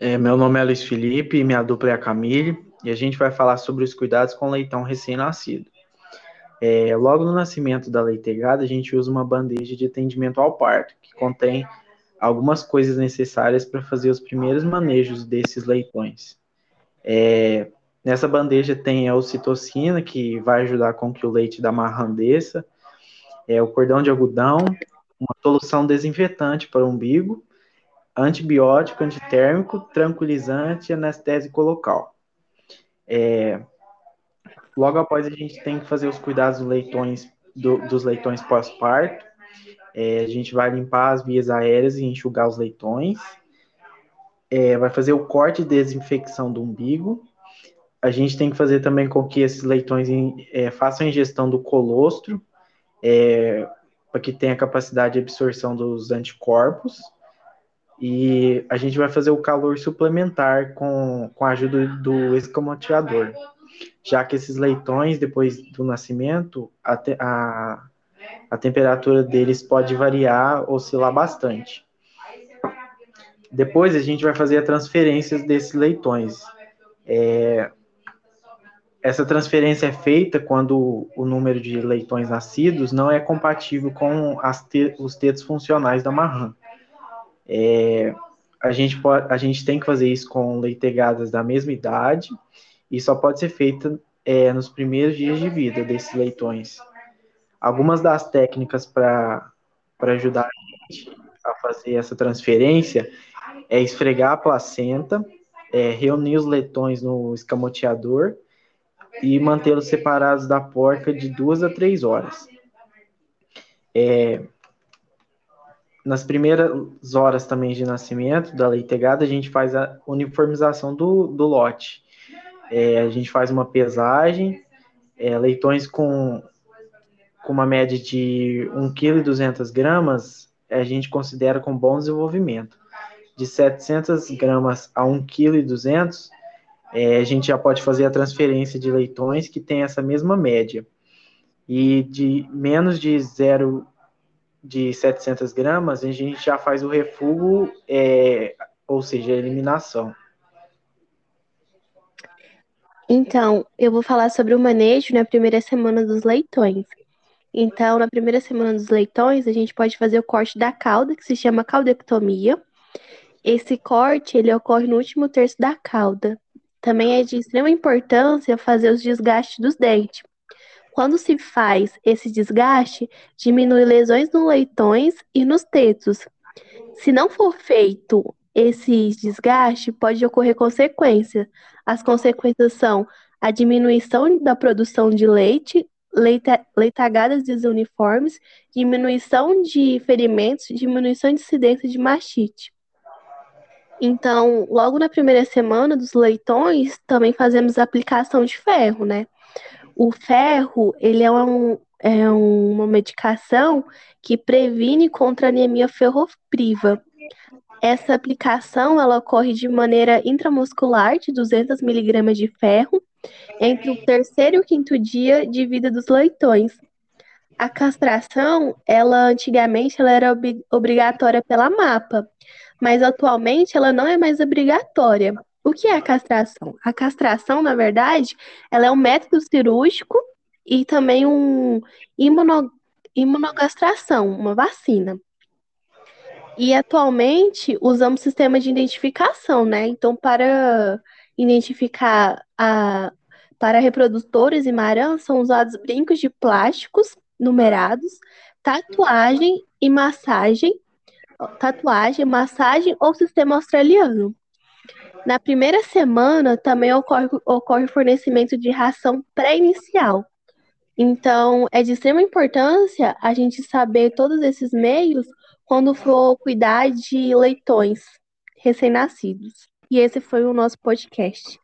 É, meu nome é Luiz Felipe, minha dupla é a Camille, e a gente vai falar sobre os cuidados com leitão recém-nascido. É, logo no nascimento da leitegada, a gente usa uma bandeja de atendimento ao parto, que contém algumas coisas necessárias para fazer os primeiros manejos desses leitões. É, nessa bandeja tem a ocitocina, que vai ajudar com que o leite da desça, é, o cordão de algodão, uma solução desinfetante para o umbigo, antibiótico, antitérmico, tranquilizante e anestésico local. É, logo após a gente tem que fazer os cuidados dos leitões, do, dos leitões pós-parto. É, a gente vai limpar as vias aéreas e enxugar os leitões. É, vai fazer o corte e desinfecção do umbigo. A gente tem que fazer também com que esses leitões é, façam a ingestão do colostro, é, para que tenha capacidade de absorção dos anticorpos e a gente vai fazer o calor suplementar com, com a ajuda do escamoteador, já que esses leitões, depois do nascimento, a, te, a, a temperatura deles pode variar, oscilar bastante. Depois a gente vai fazer a transferência desses leitões. É, essa transferência é feita quando o número de leitões nascidos não é compatível com te, os tetos funcionais da marrã. É, a, gente pode, a gente tem que fazer isso com leitegadas da mesma idade e só pode ser feita é, nos primeiros dias de vida desses leitões. Algumas das técnicas para ajudar a gente a fazer essa transferência é esfregar a placenta, é, reunir os leitões no escamoteador e mantê-los separados da porca de duas a três horas. É, nas primeiras horas também de nascimento da leitegada, a gente faz a uniformização do, do lote. É, a gente faz uma pesagem, é, leitões com, com uma média de 1,2 kg, a gente considera com bom desenvolvimento. De 700 gramas a 1,2 kg, é, a gente já pode fazer a transferência de leitões que tem essa mesma média. E de menos de 0,5 de 700 gramas, a gente já faz o refúgio, é, ou seja, a eliminação. Então, eu vou falar sobre o manejo na primeira semana dos leitões. Então, na primeira semana dos leitões, a gente pode fazer o corte da cauda, que se chama caudectomia. Esse corte, ele ocorre no último terço da cauda. Também é de extrema importância fazer os desgastes dos dentes, quando se faz esse desgaste, diminui lesões nos leitões e nos tetos. Se não for feito esse desgaste, pode ocorrer consequências. As consequências são a diminuição da produção de leite, leita, leitagadas desuniformes, diminuição de ferimentos, diminuição de incidência de mastite. Então, logo na primeira semana dos leitões, também fazemos aplicação de ferro, né? O ferro, ele é, um, é uma medicação que previne contra anemia ferropriva. Essa aplicação ela ocorre de maneira intramuscular de 200 miligramas de ferro entre o terceiro e o quinto dia de vida dos leitões. A castração, ela antigamente ela era ob obrigatória pela MAPA, mas atualmente ela não é mais obrigatória. O que é a castração? A castração, na verdade, ela é um método cirúrgico e também um imuno, imunogastração, uma vacina. E atualmente usamos sistema de identificação, né? Então, para identificar a para reprodutores e marãs são usados brincos de plásticos numerados, tatuagem e massagem, tatuagem, massagem ou sistema australiano. Na primeira semana, também ocorre, ocorre fornecimento de ração pré-inicial. Então, é de extrema importância a gente saber todos esses meios quando for cuidar de leitões recém-nascidos. E esse foi o nosso podcast.